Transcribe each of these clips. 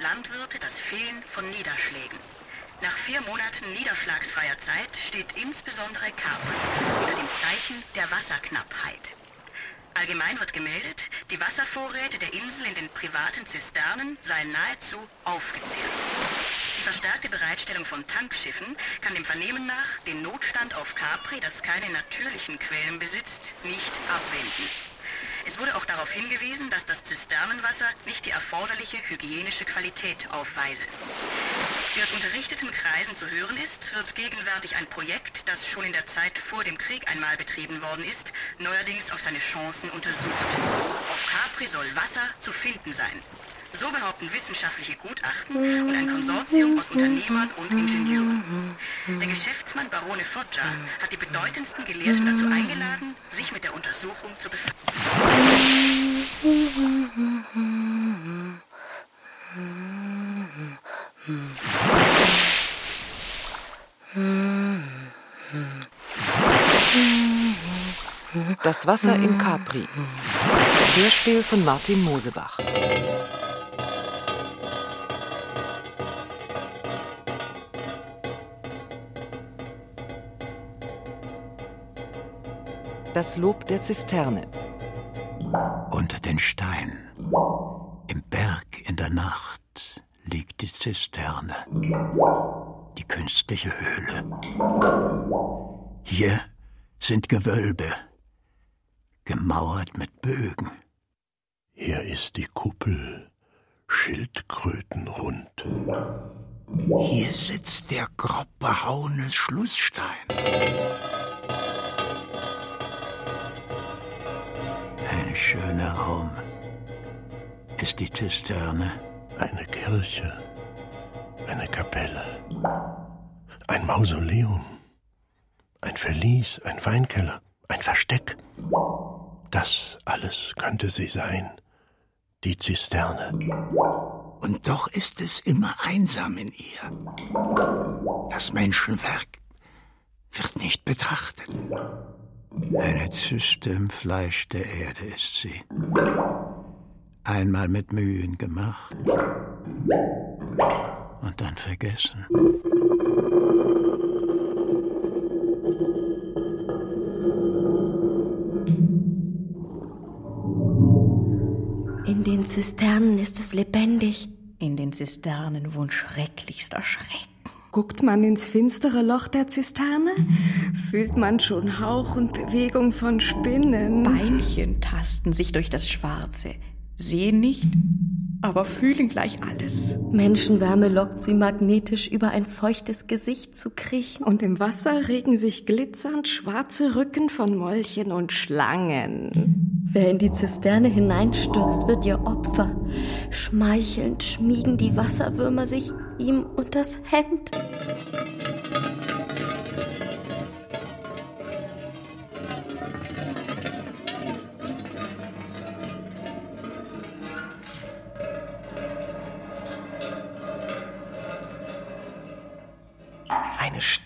Landwirte das Fehlen von Niederschlägen. Nach vier Monaten niederschlagsfreier Zeit steht insbesondere Capri unter dem Zeichen der Wasserknappheit. Allgemein wird gemeldet, die Wasservorräte der Insel in den privaten Zisternen seien nahezu aufgezehrt. Die verstärkte Bereitstellung von Tankschiffen kann dem Vernehmen nach den Notstand auf Capri, das keine natürlichen Quellen besitzt, nicht abwenden. Es wurde auch darauf hingewiesen, dass das Zisternenwasser nicht die erforderliche hygienische Qualität aufweise. Wie aus unterrichteten Kreisen zu hören ist, wird gegenwärtig ein Projekt, das schon in der Zeit vor dem Krieg einmal betrieben worden ist, neuerdings auf seine Chancen untersucht. Auf Capri soll Wasser zu finden sein. So behaupten wissenschaftliche Gutachten und ein Konsortium aus Unternehmern und Ingenieuren. Der Geschäftsmann Barone Foggia hat die bedeutendsten Gelehrten dazu eingeladen, sich mit der Untersuchung zu befassen. Das Wasser in Capri. Hörspiel von Martin Mosebach. Das Lob der Zisterne. Unter den Steinen, im Berg in der Nacht, liegt die Zisterne, die künstliche Höhle. Hier sind Gewölbe, gemauert mit Bögen. Hier ist die Kuppel, schildkrötenrund. Hier sitzt der grob behauene Schlussstein. Schöner Raum ist die Zisterne. Eine Kirche, eine Kapelle, ein Mausoleum, ein Verlies, ein Weinkeller, ein Versteck. Das alles könnte sie sein, die Zisterne. Und doch ist es immer einsam in ihr. Das Menschenwerk wird nicht betrachtet. Eine Zyste im Fleisch der Erde ist sie. Einmal mit Mühen gemacht und dann vergessen. In den Zisternen ist es lebendig. In den Zisternen wohnt schrecklichster Schreck. Guckt man ins finstere Loch der Zisterne, fühlt man schon Hauch und Bewegung von Spinnen. Beinchen tasten sich durch das Schwarze, sehen nicht, aber fühlen gleich alles. Menschenwärme lockt sie magnetisch über ein feuchtes Gesicht zu kriechen. Und im Wasser regen sich glitzernd schwarze Rücken von Molchen und Schlangen. Wer in die Zisterne hineinstürzt, wird ihr Opfer. Schmeichelnd schmiegen die Wasserwürmer sich ihm unters Hemd.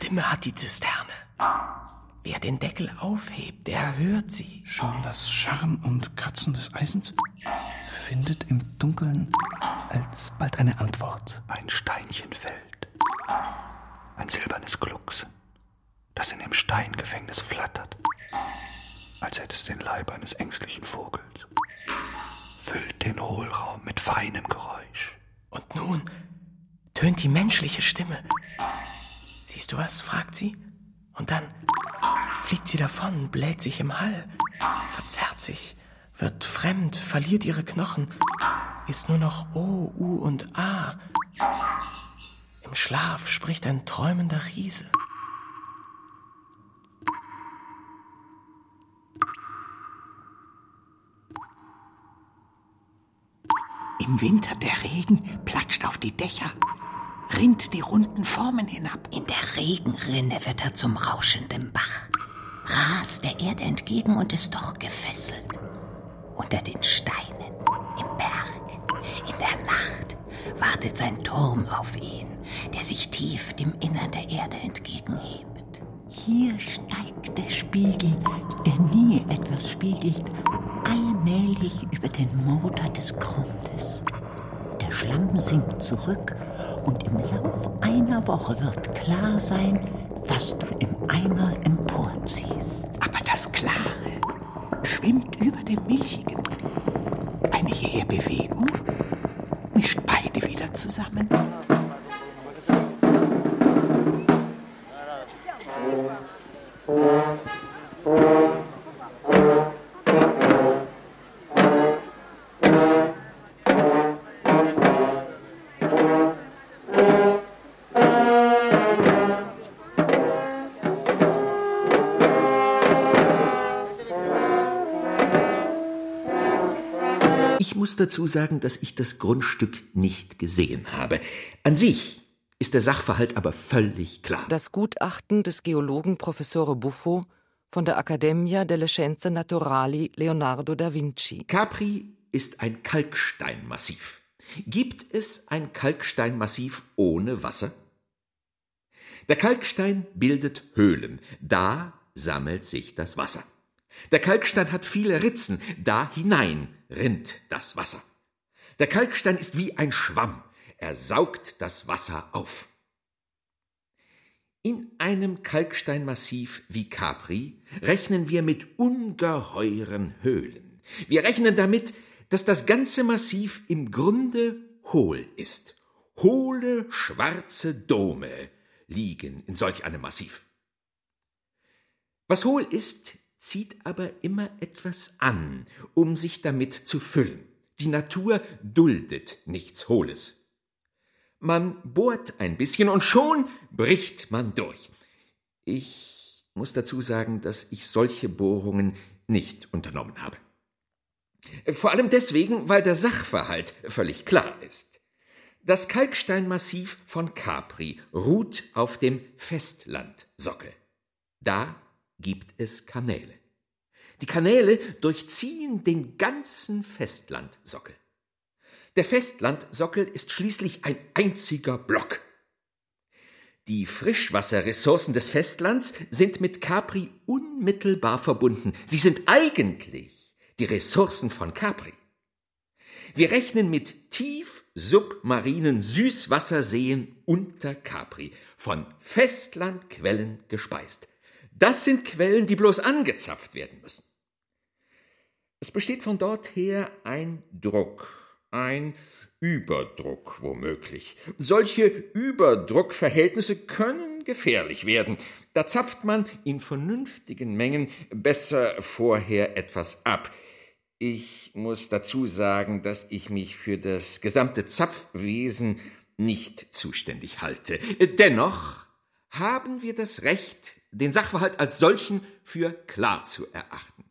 Stimme hat die Zisterne. Wer den Deckel aufhebt, der hört sie. Schon das Scharren und Kratzen des Eisens findet im Dunkeln alsbald eine Antwort. Ein Steinchen fällt. Ein silbernes Glucksen, das in dem Steingefängnis flattert, als hätte es den Leib eines ängstlichen Vogels. Füllt den Hohlraum mit feinem Geräusch. Und nun tönt die menschliche Stimme. Siehst du was? fragt sie. Und dann fliegt sie davon, bläht sich im Hall, verzerrt sich, wird fremd, verliert ihre Knochen, ist nur noch O, U und A. Im Schlaf spricht ein träumender Riese. Im Winter der Regen platscht auf die Dächer, rinnt die runden Formen hinab. In der Regenrinne wird er zum rauschenden Bach, rast der Erde entgegen und ist doch gefesselt. Unter den Steinen, im Berg, in der Nacht wartet sein Turm auf ihn, der sich tief dem Innern der Erde entgegenhebt. Hier steigt der Spiegel, der nie etwas spiegelt, allmählich über den Motor des Grundes. Schlamm sinkt zurück und im Lauf einer Woche wird klar sein, was du im Eimer emporziehst. Aber das Klare schwimmt über dem Milchigen. Eine jähe Bewegung mischt beide wieder zusammen. Dazu sagen, dass ich das Grundstück nicht gesehen habe. An sich ist der Sachverhalt aber völlig klar. Das Gutachten des Geologen Professore Buffo von der Accademia delle Scienze Naturali Leonardo da Vinci. Capri ist ein Kalksteinmassiv. Gibt es ein Kalksteinmassiv ohne Wasser? Der Kalkstein bildet Höhlen, da sammelt sich das Wasser. Der Kalkstein hat viele Ritzen, da hinein rinnt das Wasser. Der Kalkstein ist wie ein Schwamm, er saugt das Wasser auf. In einem Kalksteinmassiv wie Capri rechnen wir mit ungeheuren Höhlen. Wir rechnen damit, dass das ganze Massiv im Grunde hohl ist. Hohle, schwarze Dome liegen in solch einem Massiv. Was hohl ist, zieht aber immer etwas an, um sich damit zu füllen. Die Natur duldet nichts Hohles. Man bohrt ein bisschen und schon bricht man durch. Ich muss dazu sagen, dass ich solche Bohrungen nicht unternommen habe. Vor allem deswegen, weil der Sachverhalt völlig klar ist. Das Kalksteinmassiv von Capri ruht auf dem Festlandsockel. Da gibt es Kanäle. Die Kanäle durchziehen den ganzen Festlandsockel. Der Festlandsockel ist schließlich ein einziger Block. Die Frischwasserressourcen des Festlands sind mit Capri unmittelbar verbunden. Sie sind eigentlich die Ressourcen von Capri. Wir rechnen mit tief submarinen Süßwasserseen unter Capri, von Festlandquellen gespeist. Das sind Quellen, die bloß angezapft werden müssen. Es besteht von dort her ein Druck, ein Überdruck womöglich. Solche Überdruckverhältnisse können gefährlich werden. Da zapft man in vernünftigen Mengen besser vorher etwas ab. Ich muss dazu sagen, dass ich mich für das gesamte Zapfwesen nicht zuständig halte. Dennoch haben wir das Recht, den Sachverhalt als solchen für klar zu erachten.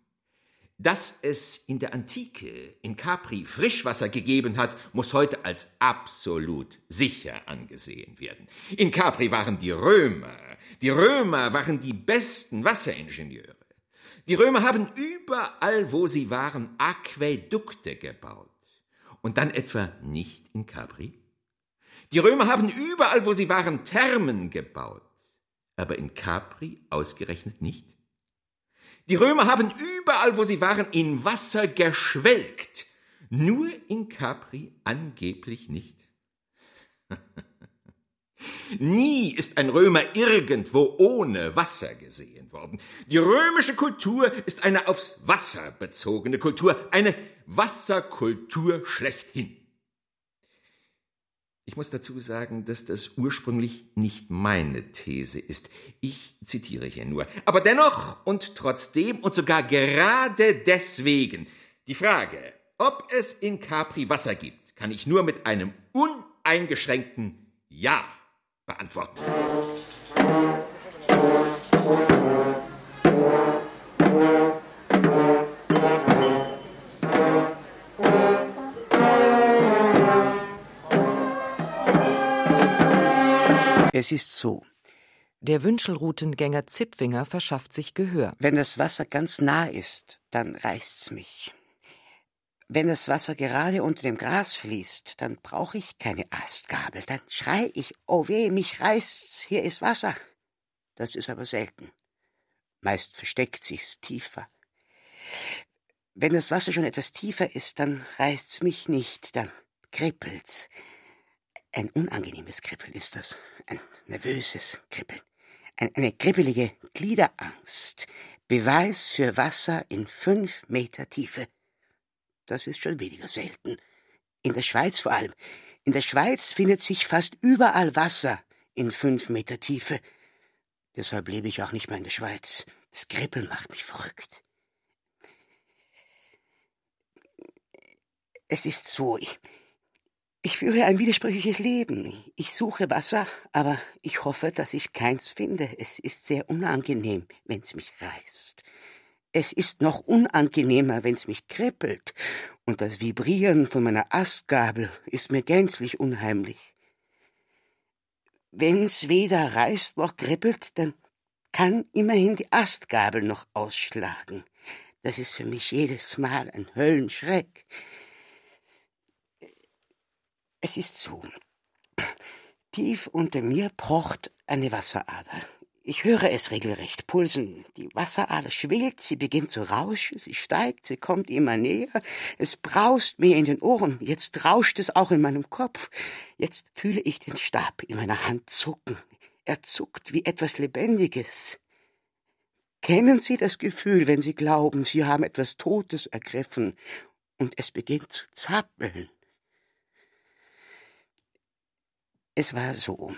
Dass es in der Antike in Capri Frischwasser gegeben hat, muss heute als absolut sicher angesehen werden. In Capri waren die Römer, die Römer waren die besten Wasseringenieure. Die Römer haben überall, wo sie waren, Aquädukte gebaut. Und dann etwa nicht in Capri? Die Römer haben überall, wo sie waren, Thermen gebaut aber in Capri ausgerechnet nicht? Die Römer haben überall, wo sie waren, in Wasser geschwelgt, nur in Capri angeblich nicht. Nie ist ein Römer irgendwo ohne Wasser gesehen worden. Die römische Kultur ist eine aufs Wasser bezogene Kultur, eine Wasserkultur schlechthin. Ich muss dazu sagen, dass das ursprünglich nicht meine These ist. Ich zitiere hier nur. Aber dennoch und trotzdem und sogar gerade deswegen die Frage, ob es in Capri Wasser gibt, kann ich nur mit einem uneingeschränkten Ja beantworten. Es ist so. Der Wünschelroutengänger Zipfinger verschafft sich Gehör. Wenn das Wasser ganz nah ist, dann reißt's mich. Wenn das Wasser gerade unter dem Gras fließt, dann brauche ich keine Astgabel. Dann schrei ich, oh weh, mich reißt's, hier ist Wasser. Das ist aber selten. Meist versteckt sich's tiefer. Wenn das Wasser schon etwas tiefer ist, dann reißt's mich nicht. Dann kribbelt's. Ein unangenehmes Kribbeln ist das. Ein nervöses Kribbeln. Eine kribbelige Gliederangst. Beweis für Wasser in fünf Meter Tiefe. Das ist schon weniger selten. In der Schweiz vor allem. In der Schweiz findet sich fast überall Wasser in fünf Meter Tiefe. Deshalb lebe ich auch nicht mehr in der Schweiz. Das Kribbeln macht mich verrückt. Es ist so, ich, ich führe ein widersprüchliches Leben. Ich suche Wasser, aber ich hoffe, dass ich keins finde. Es ist sehr unangenehm, wenn's mich reißt. Es ist noch unangenehmer, wenn's mich kribbelt, und das Vibrieren von meiner Astgabel ist mir gänzlich unheimlich. Wenn's weder reißt noch kribbelt, dann kann immerhin die Astgabel noch ausschlagen. Das ist für mich jedes Mal ein Höllenschreck. Es ist so. Tief unter mir pocht eine Wasserader. Ich höre es regelrecht pulsen. Die Wasserader schwillt, sie beginnt zu rauschen, sie steigt, sie kommt immer näher. Es braust mir in den Ohren, jetzt rauscht es auch in meinem Kopf. Jetzt fühle ich den Stab in meiner Hand zucken. Er zuckt wie etwas Lebendiges. Kennen Sie das Gefühl, wenn Sie glauben, Sie haben etwas Totes ergriffen und es beginnt zu zappeln? Es war so.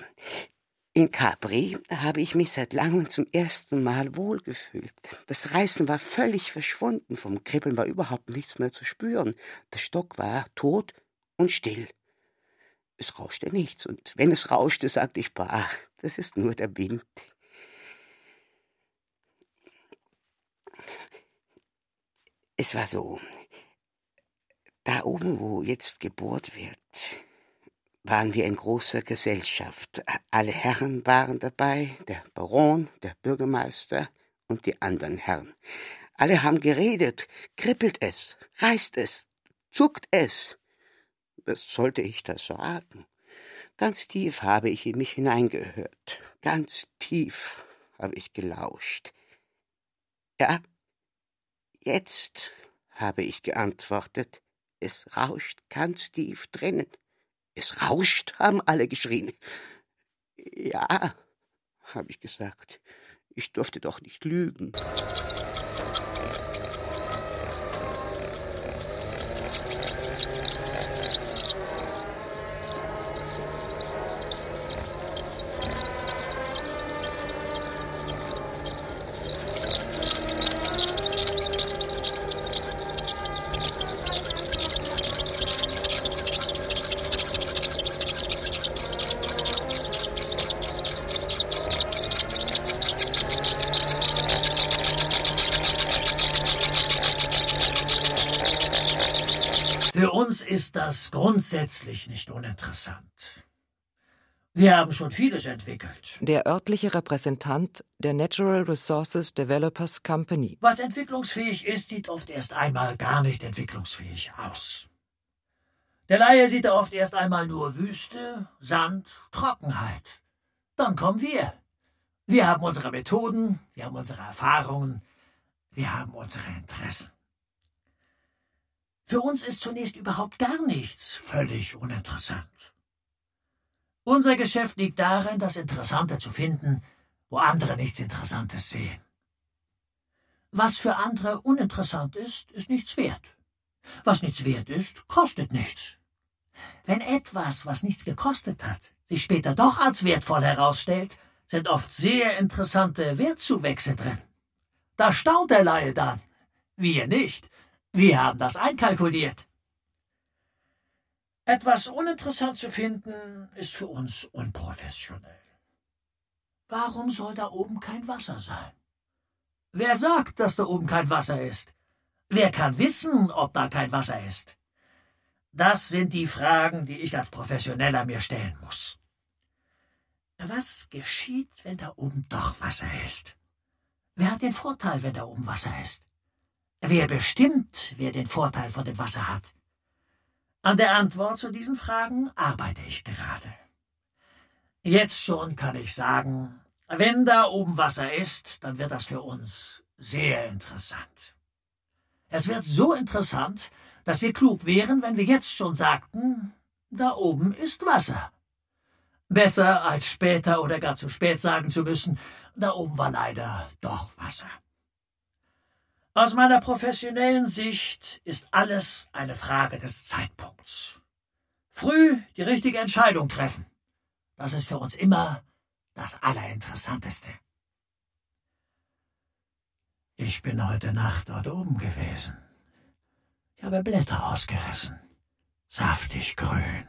In Capri habe ich mich seit langem zum ersten Mal wohlgefühlt. Das Reißen war völlig verschwunden, vom Kribbeln war überhaupt nichts mehr zu spüren. Der Stock war tot und still. Es rauschte nichts, und wenn es rauschte, sagte ich, bah, das ist nur der Wind. Es war so, da oben, wo jetzt gebohrt wird, waren wir in großer Gesellschaft. Alle Herren waren dabei, der Baron, der Bürgermeister und die anderen Herren. Alle haben geredet, kribbelt es, reißt es, zuckt es. Was sollte ich das sagen? Ganz tief habe ich in mich hineingehört, ganz tief habe ich gelauscht. Ja, jetzt habe ich geantwortet, es rauscht ganz tief drinnen. Es rauscht, haben alle geschrien. Ja, habe ich gesagt. Ich durfte doch nicht lügen. ist das grundsätzlich nicht uninteressant. Wir haben schon vieles entwickelt. Der örtliche Repräsentant der Natural Resources Developers Company. Was entwicklungsfähig ist, sieht oft erst einmal gar nicht entwicklungsfähig aus. Der Laie sieht da oft erst einmal nur Wüste, Sand, Trockenheit. Dann kommen wir. Wir haben unsere Methoden, wir haben unsere Erfahrungen, wir haben unsere Interessen. Für uns ist zunächst überhaupt gar nichts völlig uninteressant. Unser Geschäft liegt darin, das Interessante zu finden, wo andere nichts Interessantes sehen. Was für andere uninteressant ist, ist nichts wert. Was nichts wert ist, kostet nichts. Wenn etwas, was nichts gekostet hat, sich später doch als wertvoll herausstellt, sind oft sehr interessante Wertzuwächse drin. Da staunt der Laie dann. Wir nicht. Wir haben das einkalkuliert. Etwas uninteressant zu finden, ist für uns unprofessionell. Warum soll da oben kein Wasser sein? Wer sagt, dass da oben kein Wasser ist? Wer kann wissen, ob da kein Wasser ist? Das sind die Fragen, die ich als Professioneller mir stellen muss. Was geschieht, wenn da oben doch Wasser ist? Wer hat den Vorteil, wenn da oben Wasser ist? Wer bestimmt, wer den Vorteil von dem Wasser hat? An der Antwort zu diesen Fragen arbeite ich gerade. Jetzt schon kann ich sagen, wenn da oben Wasser ist, dann wird das für uns sehr interessant. Es wird so interessant, dass wir klug wären, wenn wir jetzt schon sagten, da oben ist Wasser. Besser als später oder gar zu spät sagen zu müssen, da oben war leider doch Wasser. Aus meiner professionellen Sicht ist alles eine Frage des Zeitpunkts. Früh die richtige Entscheidung treffen. Das ist für uns immer das Allerinteressanteste. Ich bin heute Nacht dort oben gewesen. Ich habe Blätter ausgerissen. Saftig grün.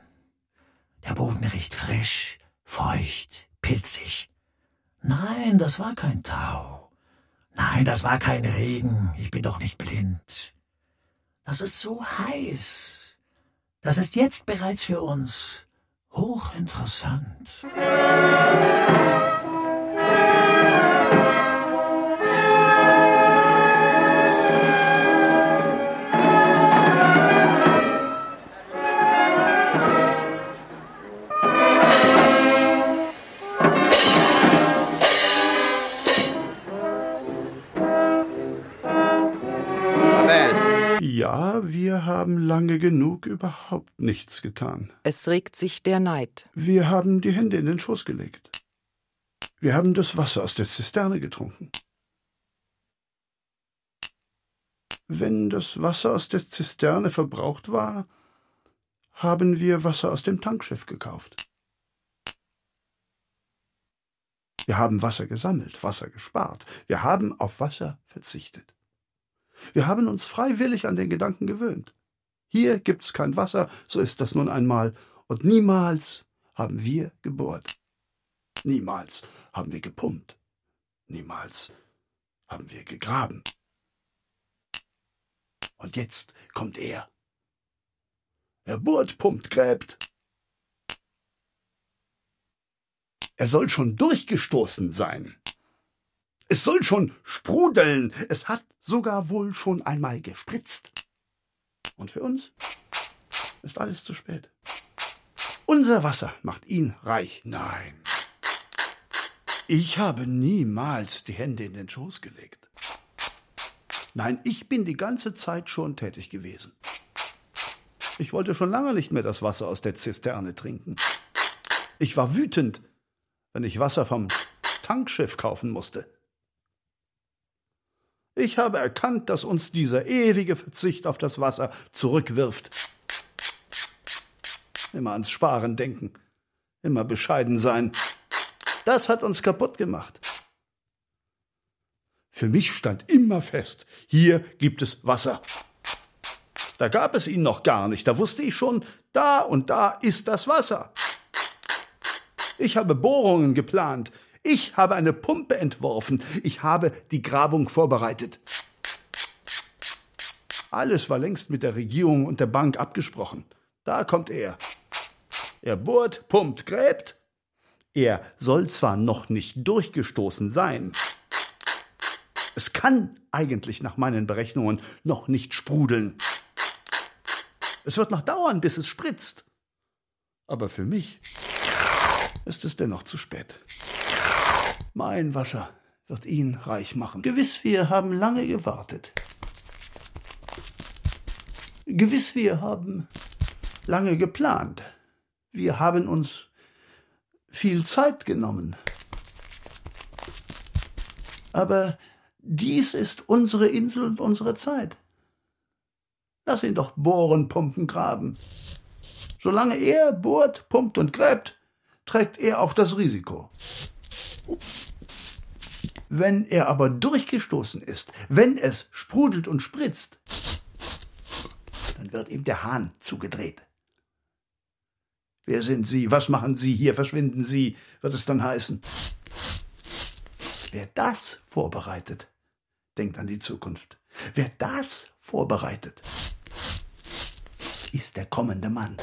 Der Boden riecht frisch, feucht, pilzig. Nein, das war kein Tau. Nein, das war kein Regen. Ich bin doch nicht blind. Das ist so heiß. Das ist jetzt bereits für uns hochinteressant. Ja, lange genug überhaupt nichts getan. Es regt sich der Neid. Wir haben die Hände in den Schoß gelegt. Wir haben das Wasser aus der Zisterne getrunken. Wenn das Wasser aus der Zisterne verbraucht war, haben wir Wasser aus dem Tankschiff gekauft. Wir haben Wasser gesammelt, Wasser gespart. Wir haben auf Wasser verzichtet. Wir haben uns freiwillig an den Gedanken gewöhnt. Hier gibt's kein Wasser, so ist das nun einmal, und niemals haben wir gebohrt. Niemals haben wir gepumpt. Niemals haben wir gegraben. Und jetzt kommt er. Er bohrt, pumpt, gräbt. Er soll schon durchgestoßen sein. Es soll schon sprudeln. Es hat sogar wohl schon einmal gespritzt. Und für uns ist alles zu spät. Unser Wasser macht ihn reich. Nein. Ich habe niemals die Hände in den Schoß gelegt. Nein, ich bin die ganze Zeit schon tätig gewesen. Ich wollte schon lange nicht mehr das Wasser aus der Zisterne trinken. Ich war wütend, wenn ich Wasser vom Tankschiff kaufen musste. Ich habe erkannt, dass uns dieser ewige Verzicht auf das Wasser zurückwirft. Immer ans Sparen denken, immer bescheiden sein. Das hat uns kaputt gemacht. Für mich stand immer fest, hier gibt es Wasser. Da gab es ihn noch gar nicht, da wusste ich schon, da und da ist das Wasser. Ich habe Bohrungen geplant, ich habe eine Pumpe entworfen. Ich habe die Grabung vorbereitet. Alles war längst mit der Regierung und der Bank abgesprochen. Da kommt er. Er bohrt, pumpt, gräbt. Er soll zwar noch nicht durchgestoßen sein. Es kann eigentlich nach meinen Berechnungen noch nicht sprudeln. Es wird noch dauern, bis es spritzt. Aber für mich ist es dennoch zu spät. Mein Wasser wird ihn reich machen. Gewiss, wir haben lange gewartet. Gewiss, wir haben lange geplant. Wir haben uns viel Zeit genommen. Aber dies ist unsere Insel und unsere Zeit. Lass ihn doch bohren, pumpen, graben. Solange er bohrt, pumpt und gräbt, trägt er auch das Risiko. Wenn er aber durchgestoßen ist, wenn es sprudelt und spritzt, dann wird ihm der Hahn zugedreht. Wer sind Sie? Was machen Sie hier? Verschwinden Sie, wird es dann heißen. Wer das vorbereitet, denkt an die Zukunft. Wer das vorbereitet, ist der kommende Mann.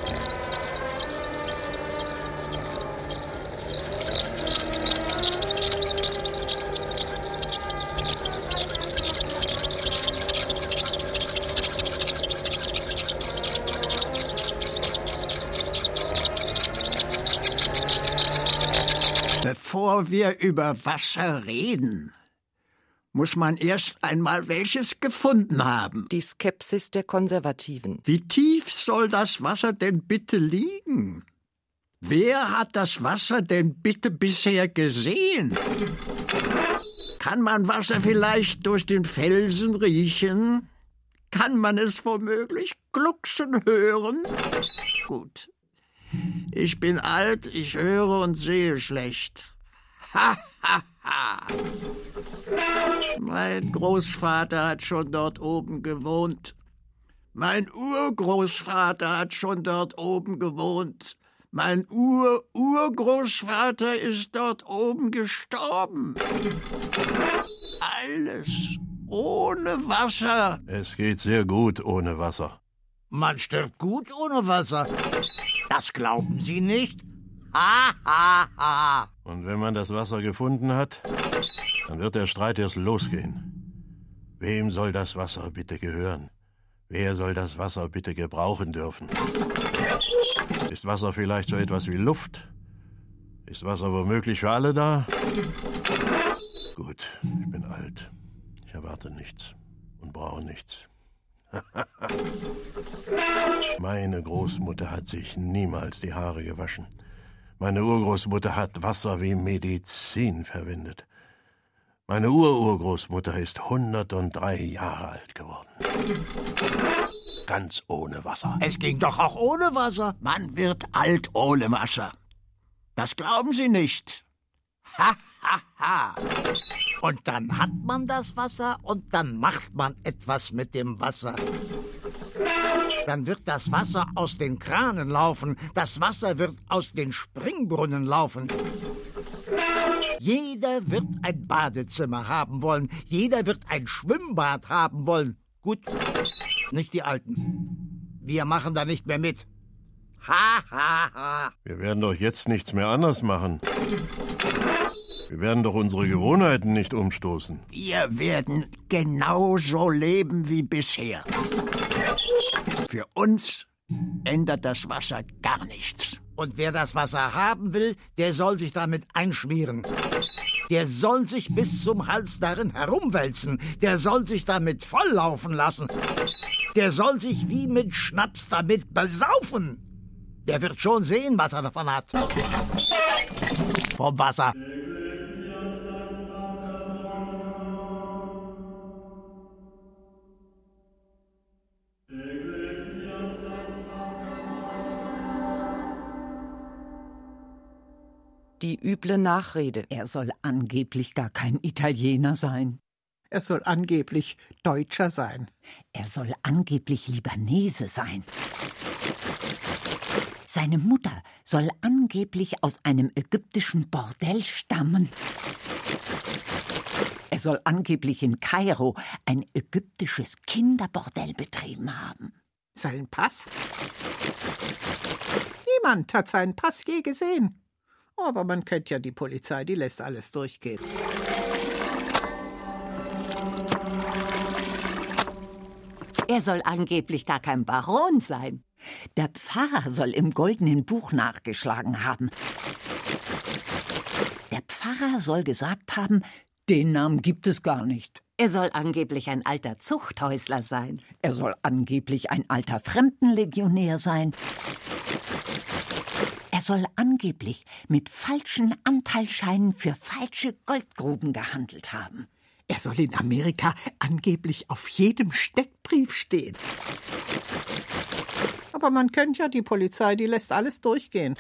Bevor wir über Wasser reden, muss man erst einmal welches gefunden haben. Die Skepsis der Konservativen. Wie tief soll das Wasser denn bitte liegen? Wer hat das Wasser denn bitte bisher gesehen? Kann man Wasser vielleicht durch den Felsen riechen? Kann man es womöglich glucksen hören? Gut. Ich bin alt, ich höre und sehe schlecht. Ha, ha, ha. Mein Großvater hat schon dort oben gewohnt. Mein Urgroßvater hat schon dort oben gewohnt. Mein Ur-Urgroßvater ist dort oben gestorben. Alles ohne Wasser. Es geht sehr gut ohne Wasser. Man stirbt gut ohne Wasser. Das glauben Sie nicht? Ha, ha, ha. Und wenn man das Wasser gefunden hat, dann wird der Streit erst losgehen. Wem soll das Wasser bitte gehören? Wer soll das Wasser bitte gebrauchen dürfen? Ist Wasser vielleicht so etwas wie Luft? Ist Wasser womöglich für alle da? Gut, ich bin alt. Ich erwarte nichts und brauche nichts. Meine Großmutter hat sich niemals die Haare gewaschen. Meine Urgroßmutter hat Wasser wie Medizin verwendet. Meine Ururgroßmutter ist 103 Jahre alt geworden. Ganz ohne Wasser. Es ging doch auch ohne Wasser. Man wird alt ohne Wasser. Das glauben Sie nicht. Ha, ha, ha. Und dann hat man das Wasser und dann macht man etwas mit dem Wasser. Dann wird das Wasser aus den Kranen laufen, das Wasser wird aus den Springbrunnen laufen. Jeder wird ein Badezimmer haben wollen, jeder wird ein Schwimmbad haben wollen. Gut, nicht die Alten. Wir machen da nicht mehr mit. Ha, ha, ha. Wir werden doch jetzt nichts mehr anders machen. Wir werden doch unsere Gewohnheiten nicht umstoßen. Wir werden genauso leben wie bisher. Für uns ändert das Wasser gar nichts. Und wer das Wasser haben will, der soll sich damit einschmieren. Der soll sich bis zum Hals darin herumwälzen. Der soll sich damit volllaufen lassen. Der soll sich wie mit Schnaps damit besaufen. Der wird schon sehen, was er davon hat. Vom Wasser. Die üble Nachrede. Er soll angeblich gar kein Italiener sein. Er soll angeblich Deutscher sein. Er soll angeblich Libanese sein. Seine Mutter soll angeblich aus einem ägyptischen Bordell stammen. Er soll angeblich in Kairo ein ägyptisches Kinderbordell betrieben haben. Seinen Pass? Niemand hat seinen Pass je gesehen. Aber man kennt ja die Polizei, die lässt alles durchgehen. Er soll angeblich gar kein Baron sein. Der Pfarrer soll im goldenen Buch nachgeschlagen haben. Der Pfarrer soll gesagt haben, den Namen gibt es gar nicht. Er soll angeblich ein alter Zuchthäusler sein. Er soll angeblich ein alter Fremdenlegionär sein. Er soll angeblich mit falschen Anteilscheinen für falsche Goldgruben gehandelt haben. Er soll in Amerika angeblich auf jedem Steckbrief stehen. Aber man kennt ja die Polizei, die lässt alles durchgehen.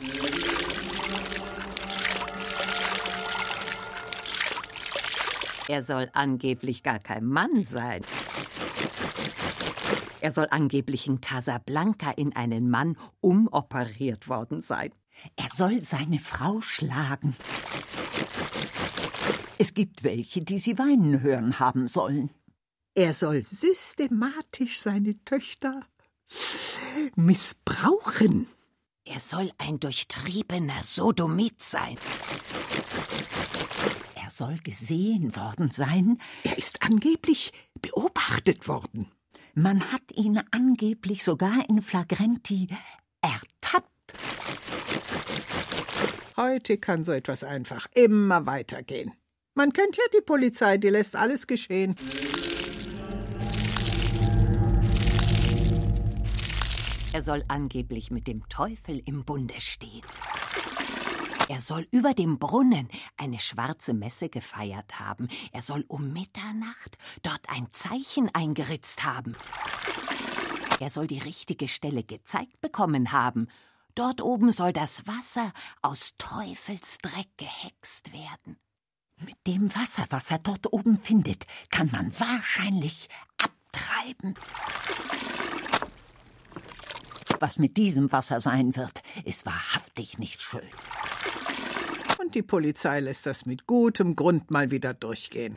Er soll angeblich gar kein Mann sein. Er soll angeblich in Casablanca in einen Mann umoperiert worden sein. Er soll seine Frau schlagen. Es gibt welche, die sie weinen hören haben sollen. Er soll systematisch seine Töchter missbrauchen. Er soll ein durchtriebener Sodomit sein. Er soll gesehen worden sein. Er ist angeblich beobachtet worden. Man hat ihn angeblich sogar in Flagrenti ertappt. Heute kann so etwas einfach immer weitergehen. Man kennt ja die Polizei, die lässt alles geschehen. Er soll angeblich mit dem Teufel im Bunde stehen. Er soll über dem Brunnen eine schwarze Messe gefeiert haben. Er soll um Mitternacht dort ein Zeichen eingeritzt haben. Er soll die richtige Stelle gezeigt bekommen haben. Dort oben soll das Wasser aus Teufelsdreck gehext werden. Mit dem Wasser, was er dort oben findet, kann man wahrscheinlich abtreiben. Was mit diesem Wasser sein wird, ist wahrhaftig nicht schön. Und die Polizei lässt das mit gutem Grund mal wieder durchgehen.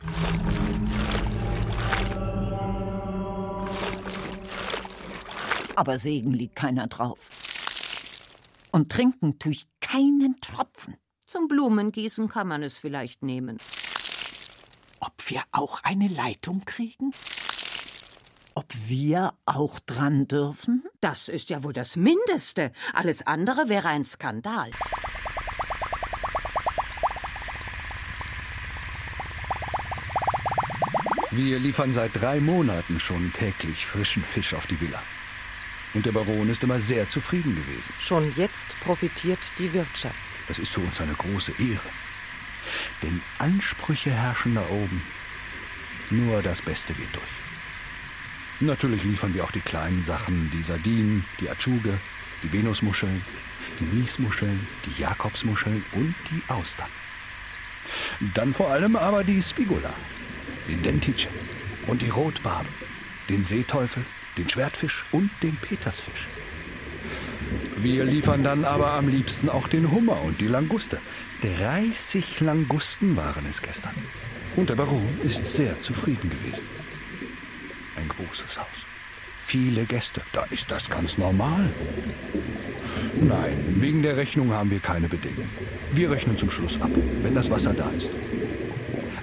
Aber Segen liegt keiner drauf. Und trinken tue ich keinen Tropfen. Zum Blumengießen kann man es vielleicht nehmen. Ob wir auch eine Leitung kriegen? Ob wir auch dran dürfen? Das ist ja wohl das Mindeste. Alles andere wäre ein Skandal. Wir liefern seit drei Monaten schon täglich frischen Fisch auf die Villa. Und der Baron ist immer sehr zufrieden gewesen. Schon jetzt profitiert die Wirtschaft. Das ist für uns eine große Ehre. Denn Ansprüche herrschen da oben. Nur das Beste geht durch. Natürlich liefern wir auch die kleinen Sachen, die Sardinen, die Atschuge, die Venusmuscheln, die Miesmuscheln, die Jakobsmuscheln und die Austern. Dann vor allem aber die Spigula, den Dentice und die Rotbarbe, den Seeteufel, den Schwertfisch und den Petersfisch. Wir liefern dann aber am liebsten auch den Hummer und die Languste. 30 Langusten waren es gestern. Und der Baron ist sehr zufrieden gewesen. Ein großes Haus. Viele Gäste. Da ist das ganz normal. Nein, wegen der Rechnung haben wir keine Bedenken. Wir rechnen zum Schluss ab, wenn das Wasser da ist.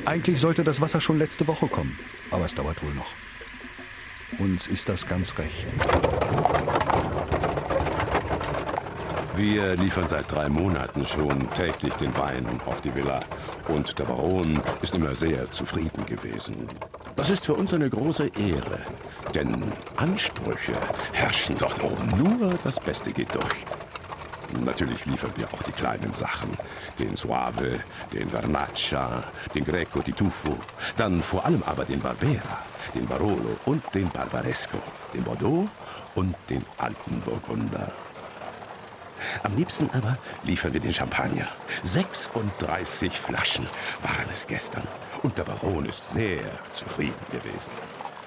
Eigentlich sollte das Wasser schon letzte Woche kommen, aber es dauert wohl noch. Uns ist das ganz recht. Wir liefern seit drei Monaten schon täglich den Wein auf die Villa. Und der Baron ist immer sehr zufrieden gewesen. Das ist für uns eine große Ehre. Denn Ansprüche herrschen dort oben. Nur das Beste geht durch. Natürlich liefern wir auch die kleinen Sachen. Den Suave, den Vernaccia, den Greco di Tuffo. Dann vor allem aber den Barbera, den Barolo und den Barbaresco. Den Bordeaux und den alten Burgunder. Am liebsten aber liefern wir den Champagner. 36 Flaschen waren es gestern. Und der Baron ist sehr zufrieden gewesen.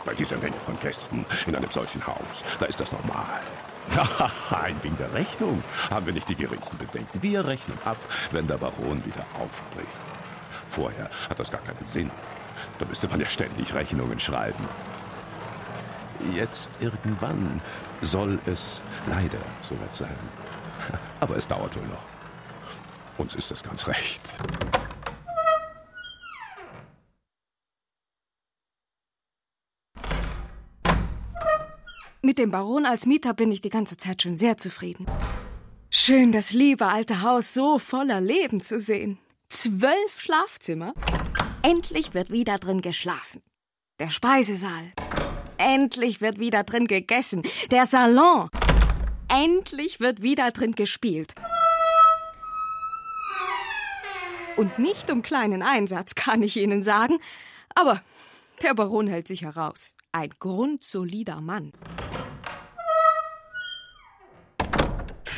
Bei dieser Menge von Gästen in einem solchen Haus, da ist das normal. Ein wegen der Rechnung haben wir nicht die geringsten Bedenken. Wir rechnen ab, wenn der Baron wieder aufbricht. Vorher hat das gar keinen Sinn. Da müsste man ja ständig Rechnungen schreiben. Jetzt irgendwann soll es leider soweit sein. Aber es dauert wohl noch. Uns ist das ganz recht. Mit dem Baron als Mieter bin ich die ganze Zeit schon sehr zufrieden. Schön, das liebe alte Haus so voller Leben zu sehen. Zwölf Schlafzimmer. Endlich wird wieder drin geschlafen. Der Speisesaal. Endlich wird wieder drin gegessen. Der Salon. Endlich wird wieder drin gespielt. Und nicht um kleinen Einsatz, kann ich Ihnen sagen. Aber der Baron hält sich heraus. Ein grundsolider Mann.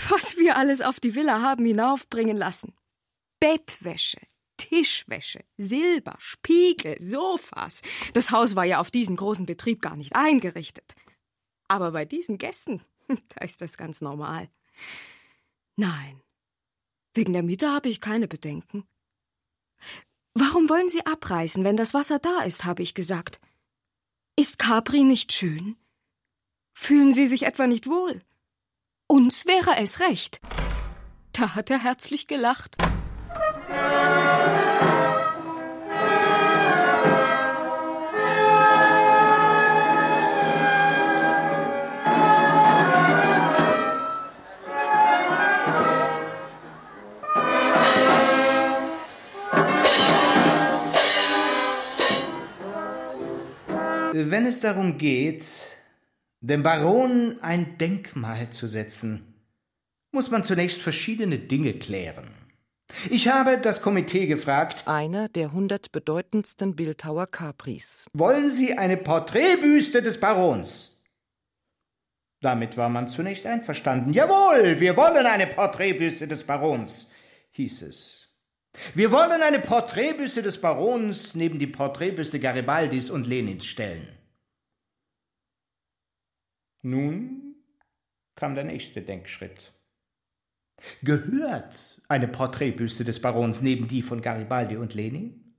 Was wir alles auf die Villa haben hinaufbringen lassen. Bettwäsche, Tischwäsche, Silber, Spiegel, Sofas. Das Haus war ja auf diesen großen Betrieb gar nicht eingerichtet. Aber bei diesen Gästen, da ist das ganz normal. Nein, wegen der Miete habe ich keine Bedenken. Warum wollen Sie abreißen, wenn das Wasser da ist, habe ich gesagt. Ist Capri nicht schön? Fühlen Sie sich etwa nicht wohl? Uns wäre es recht. Da hat er herzlich gelacht. Wenn es darum geht, dem Baron ein Denkmal zu setzen, muss man zunächst verschiedene Dinge klären. Ich habe das Komitee gefragt. Einer der hundert bedeutendsten Bildhauer Capris. Wollen Sie eine Porträtbüste des Barons? Damit war man zunächst einverstanden. Jawohl, wir wollen eine Porträtbüste des Barons, hieß es. Wir wollen eine Porträtbüste des Barons neben die Porträtbüste Garibaldis und Lenins stellen. Nun kam der nächste Denkschritt. Gehört eine Porträtbüste des Barons neben die von Garibaldi und Lenin?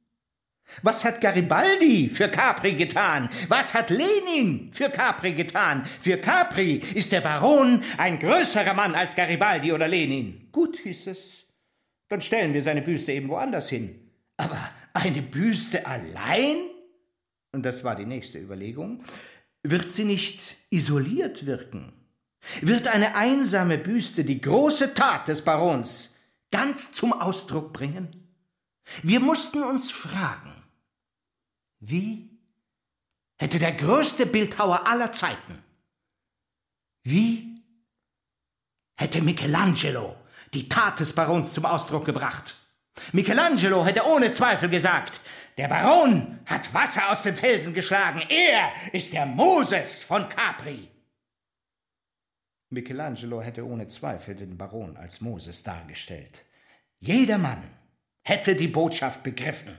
Was hat Garibaldi für Capri getan? Was hat Lenin für Capri getan? Für Capri ist der Baron ein größerer Mann als Garibaldi oder Lenin. Gut, hieß es. Dann stellen wir seine Büste eben woanders hin. Aber eine Büste allein? Und das war die nächste Überlegung. Wird sie nicht isoliert wirken? Wird eine einsame Büste die große Tat des Barons ganz zum Ausdruck bringen? Wir mussten uns fragen, wie hätte der größte Bildhauer aller Zeiten, wie hätte Michelangelo die Tat des Barons zum Ausdruck gebracht? Michelangelo hätte ohne Zweifel gesagt, der Baron hat Wasser aus dem Felsen geschlagen, er ist der Moses von Capri. Michelangelo hätte ohne Zweifel den Baron als Moses dargestellt. Jeder Mann hätte die Botschaft begriffen.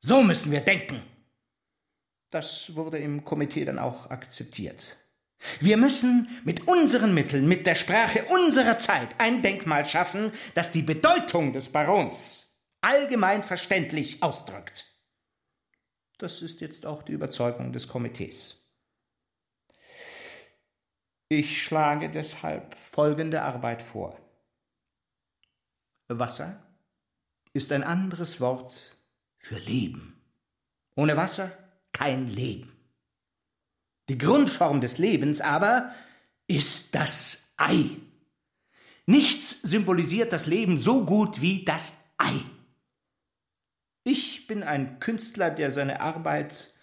So müssen wir denken. Das wurde im Komitee dann auch akzeptiert. Wir müssen mit unseren Mitteln, mit der Sprache unserer Zeit ein Denkmal schaffen, das die Bedeutung des Barons allgemein verständlich ausdrückt. Das ist jetzt auch die Überzeugung des Komitees. Ich schlage deshalb folgende Arbeit vor. Wasser ist ein anderes Wort für Leben. Ohne Wasser kein Leben. Die Grundform des Lebens aber ist das Ei. Nichts symbolisiert das Leben so gut wie das Ei. Ich bin ein Künstler, der seine Arbeit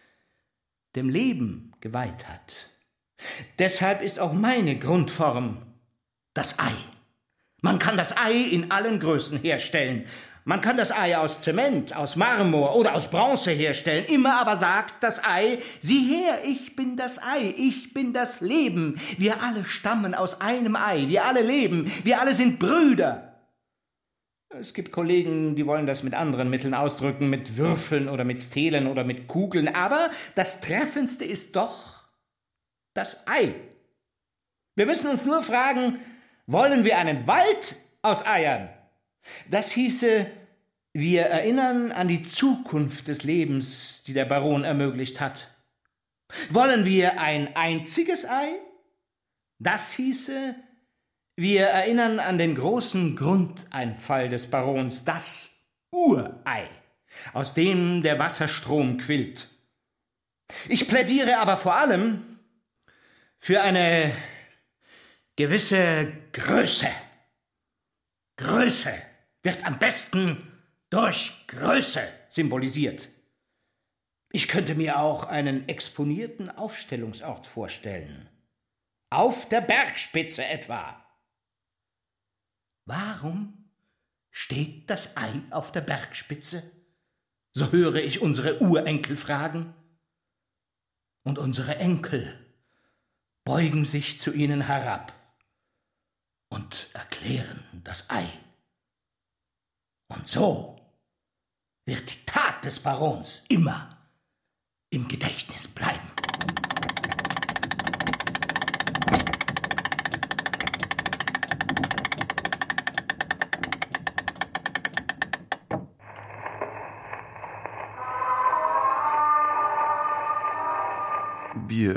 dem Leben geweiht hat. Deshalb ist auch meine Grundform das Ei. Man kann das Ei in allen Größen herstellen. Man kann das Ei aus Zement, aus Marmor oder aus Bronze herstellen. Immer aber sagt das Ei, sieh her, ich bin das Ei, ich bin das Leben. Wir alle stammen aus einem Ei, wir alle leben, wir alle sind Brüder. Es gibt Kollegen, die wollen das mit anderen Mitteln ausdrücken, mit Würfeln oder mit Stelen oder mit Kugeln, aber das Treffendste ist doch das Ei. Wir müssen uns nur fragen, wollen wir einen Wald aus Eiern? Das hieße, wir erinnern an die Zukunft des Lebens, die der Baron ermöglicht hat. Wollen wir ein einziges Ei? Das hieße, wir erinnern an den großen Grundeinfall des Barons, das Urei, aus dem der Wasserstrom quillt. Ich plädiere aber vor allem für eine gewisse Größe. Größe wird am besten durch Größe symbolisiert. Ich könnte mir auch einen exponierten Aufstellungsort vorstellen. Auf der Bergspitze etwa. Warum steht das Ei auf der Bergspitze? So höre ich unsere Urenkel fragen. Und unsere Enkel beugen sich zu ihnen herab und erklären das Ei. Und so wird die Tat des Barons immer im Gedächtnis bleiben.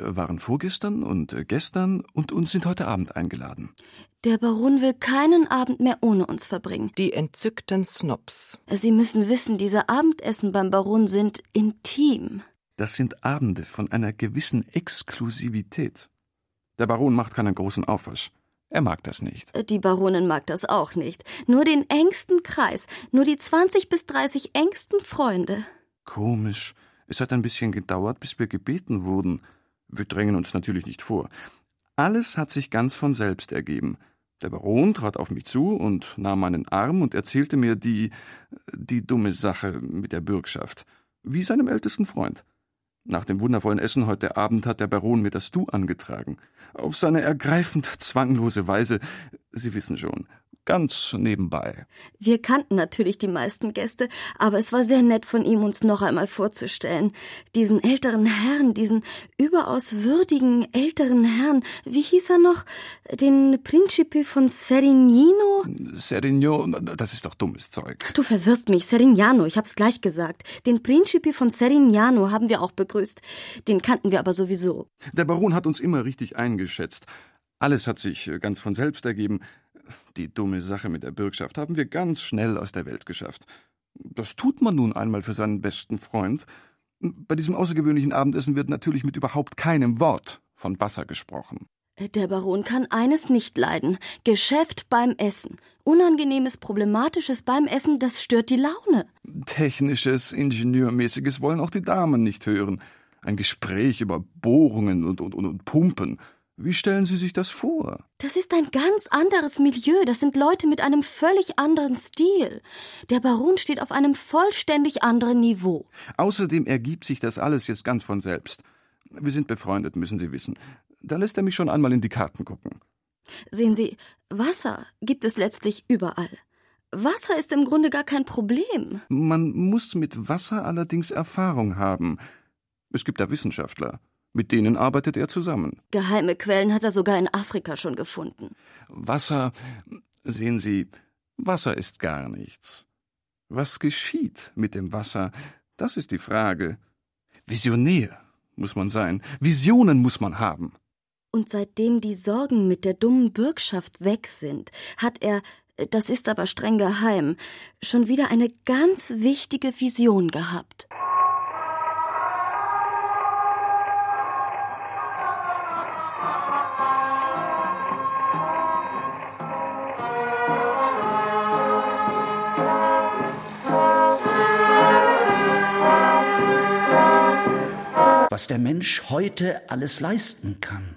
Waren vorgestern und äh, gestern und uns sind heute Abend eingeladen. Der Baron will keinen Abend mehr ohne uns verbringen. Die entzückten Snobs. Sie müssen wissen, diese Abendessen beim Baron sind intim. Das sind Abende von einer gewissen Exklusivität. Der Baron macht keinen großen Aufwasch. Er mag das nicht. Die Baronin mag das auch nicht. Nur den engsten Kreis, nur die 20 bis 30 engsten Freunde. Komisch. Es hat ein bisschen gedauert, bis wir gebeten wurden. Wir drängen uns natürlich nicht vor. Alles hat sich ganz von selbst ergeben. Der Baron trat auf mich zu und nahm meinen Arm und erzählte mir die, die dumme Sache mit der Bürgschaft, wie seinem ältesten Freund. Nach dem wundervollen Essen heute Abend hat der Baron mir das Du angetragen. Auf seine ergreifend zwanglose Weise, Sie wissen schon, ganz nebenbei. Wir kannten natürlich die meisten Gäste, aber es war sehr nett von ihm, uns noch einmal vorzustellen. Diesen älteren Herrn, diesen überaus würdigen älteren Herrn, wie hieß er noch? Den Principe von Serignino? Serigno, das ist doch dummes Zeug. Du verwirrst mich, Serignano, ich hab's gleich gesagt. Den Principe von Serignano haben wir auch begrüßt. Den kannten wir aber sowieso. Der Baron hat uns immer richtig eingeschätzt. Alles hat sich ganz von selbst ergeben. Die dumme Sache mit der Bürgschaft haben wir ganz schnell aus der Welt geschafft. Das tut man nun einmal für seinen besten Freund. Bei diesem außergewöhnlichen Abendessen wird natürlich mit überhaupt keinem Wort von Wasser gesprochen. Der Baron kann eines nicht leiden: Geschäft beim Essen. Unangenehmes, problematisches beim Essen, das stört die Laune. Technisches, Ingenieurmäßiges wollen auch die Damen nicht hören. Ein Gespräch über Bohrungen und, und, und Pumpen. Wie stellen Sie sich das vor? Das ist ein ganz anderes Milieu. Das sind Leute mit einem völlig anderen Stil. Der Baron steht auf einem vollständig anderen Niveau. Außerdem ergibt sich das alles jetzt ganz von selbst. Wir sind befreundet, müssen Sie wissen. Da lässt er mich schon einmal in die Karten gucken. Sehen Sie, Wasser gibt es letztlich überall. Wasser ist im Grunde gar kein Problem. Man muss mit Wasser allerdings Erfahrung haben. Es gibt da Wissenschaftler. Mit denen arbeitet er zusammen. Geheime Quellen hat er sogar in Afrika schon gefunden. Wasser, sehen Sie, Wasser ist gar nichts. Was geschieht mit dem Wasser, das ist die Frage. Visionär muss man sein, Visionen muss man haben. Und seitdem die Sorgen mit der dummen Bürgschaft weg sind, hat er, das ist aber streng geheim, schon wieder eine ganz wichtige Vision gehabt. Was der Mensch heute alles leisten kann,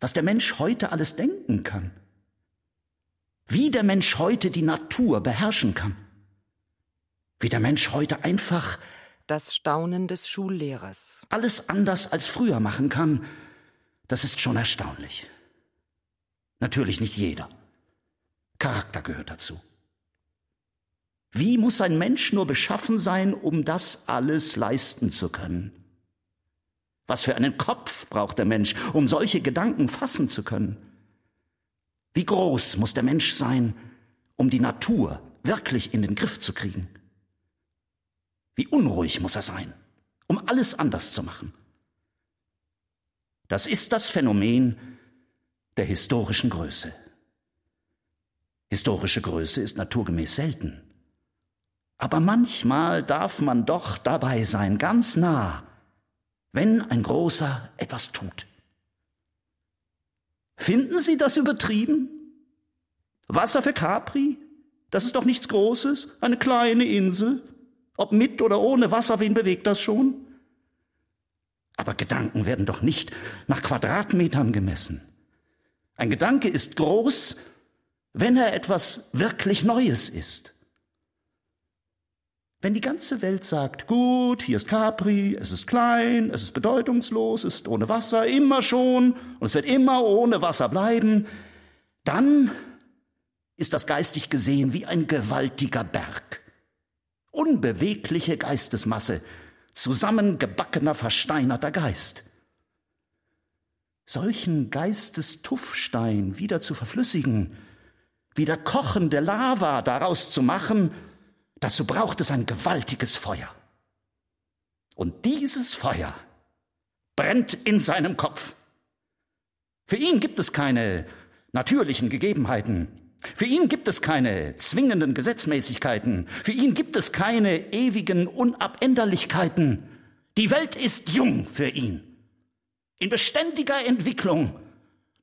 was der Mensch heute alles denken kann, wie der Mensch heute die Natur beherrschen kann, wie der Mensch heute einfach das Staunen des Schullehrers alles anders als früher machen kann, das ist schon erstaunlich. Natürlich nicht jeder. Charakter gehört dazu. Wie muss ein Mensch nur beschaffen sein, um das alles leisten zu können? Was für einen Kopf braucht der Mensch, um solche Gedanken fassen zu können? Wie groß muss der Mensch sein, um die Natur wirklich in den Griff zu kriegen? Wie unruhig muss er sein, um alles anders zu machen? Das ist das Phänomen der historischen Größe. Historische Größe ist naturgemäß selten. Aber manchmal darf man doch dabei sein, ganz nah, wenn ein Großer etwas tut. Finden Sie das übertrieben? Wasser für Capri? Das ist doch nichts Großes, eine kleine Insel. Ob mit oder ohne Wasser, wen bewegt das schon? Aber Gedanken werden doch nicht nach Quadratmetern gemessen. Ein Gedanke ist groß, wenn er etwas wirklich Neues ist. Wenn die ganze Welt sagt, gut, hier ist Capri, es ist klein, es ist bedeutungslos, es ist ohne Wasser, immer schon, und es wird immer ohne Wasser bleiben, dann ist das geistig gesehen wie ein gewaltiger Berg. Unbewegliche Geistesmasse, zusammengebackener, versteinerter Geist. Solchen Geistestuffstein wieder zu verflüssigen, wieder kochende Lava daraus zu machen, Dazu braucht es ein gewaltiges Feuer. Und dieses Feuer brennt in seinem Kopf. Für ihn gibt es keine natürlichen Gegebenheiten. Für ihn gibt es keine zwingenden Gesetzmäßigkeiten. Für ihn gibt es keine ewigen Unabänderlichkeiten. Die Welt ist jung für ihn. In beständiger Entwicklung,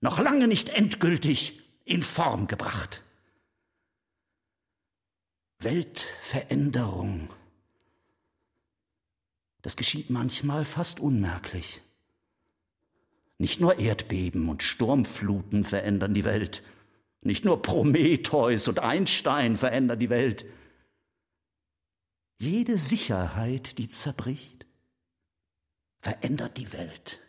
noch lange nicht endgültig in Form gebracht. Weltveränderung. Das geschieht manchmal fast unmerklich. Nicht nur Erdbeben und Sturmfluten verändern die Welt, nicht nur Prometheus und Einstein verändern die Welt. Jede Sicherheit, die zerbricht, verändert die Welt.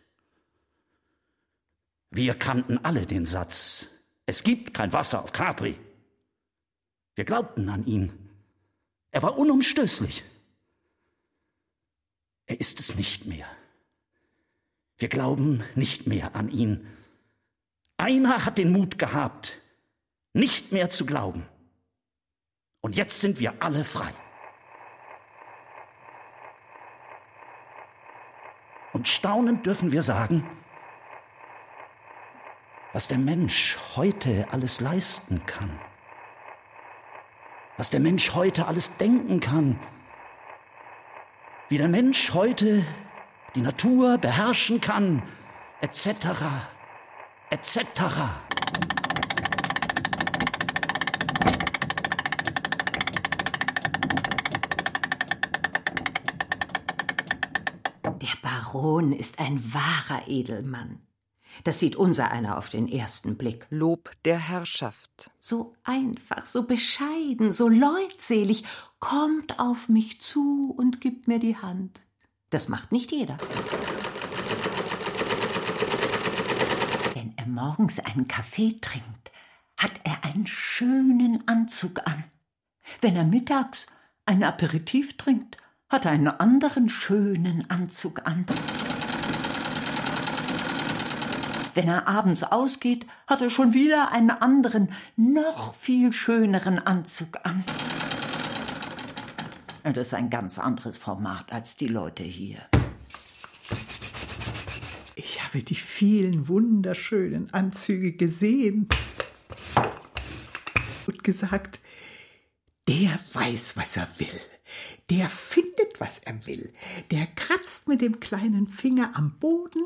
Wir kannten alle den Satz, es gibt kein Wasser auf Capri. Wir glaubten an ihn. Er war unumstößlich. Er ist es nicht mehr. Wir glauben nicht mehr an ihn. Einer hat den Mut gehabt, nicht mehr zu glauben. Und jetzt sind wir alle frei. Und staunend dürfen wir sagen, was der Mensch heute alles leisten kann, was der Mensch heute alles denken kann, wie der Mensch heute die Natur beherrschen kann, etc., etc. Der Baron ist ein wahrer Edelmann. Das sieht unser einer auf den ersten Blick. Lob der Herrschaft. So einfach, so bescheiden, so leutselig, kommt auf mich zu und gibt mir die Hand. Das macht nicht jeder. Wenn er morgens einen Kaffee trinkt, hat er einen schönen Anzug an. Wenn er mittags ein Aperitif trinkt, hat er einen anderen schönen Anzug an. Wenn er abends ausgeht, hat er schon wieder einen anderen, noch viel schöneren Anzug an. Das ist ein ganz anderes Format als die Leute hier. Ich habe die vielen wunderschönen Anzüge gesehen und gesagt, der weiß, was er will. Der findet, was er will. Der kratzt mit dem kleinen Finger am Boden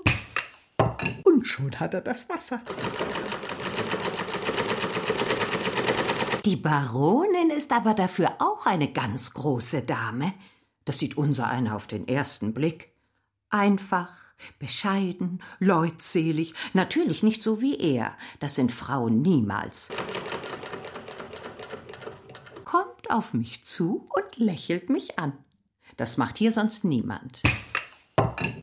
und schon hat er das Wasser. Die Baronin ist aber dafür auch eine ganz große Dame. Das sieht unser einer auf den ersten Blick. Einfach, bescheiden, leutselig, natürlich nicht so wie er. Das sind Frauen niemals. Kommt auf mich zu und lächelt mich an. Das macht hier sonst niemand.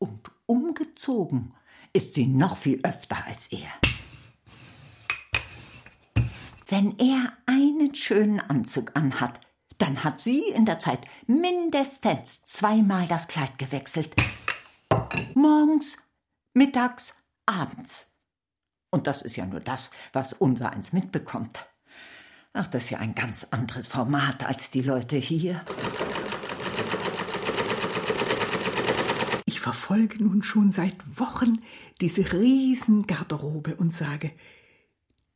Und umgezogen ist sie noch viel öfter als er. Wenn er einen schönen Anzug anhat, dann hat sie in der Zeit mindestens zweimal das Kleid gewechselt. Morgens, mittags, abends. Und das ist ja nur das, was unser eins mitbekommt. Ach, das ist ja ein ganz anderes Format als die Leute hier. Verfolge nun schon seit Wochen diese Riesengarderobe und sage,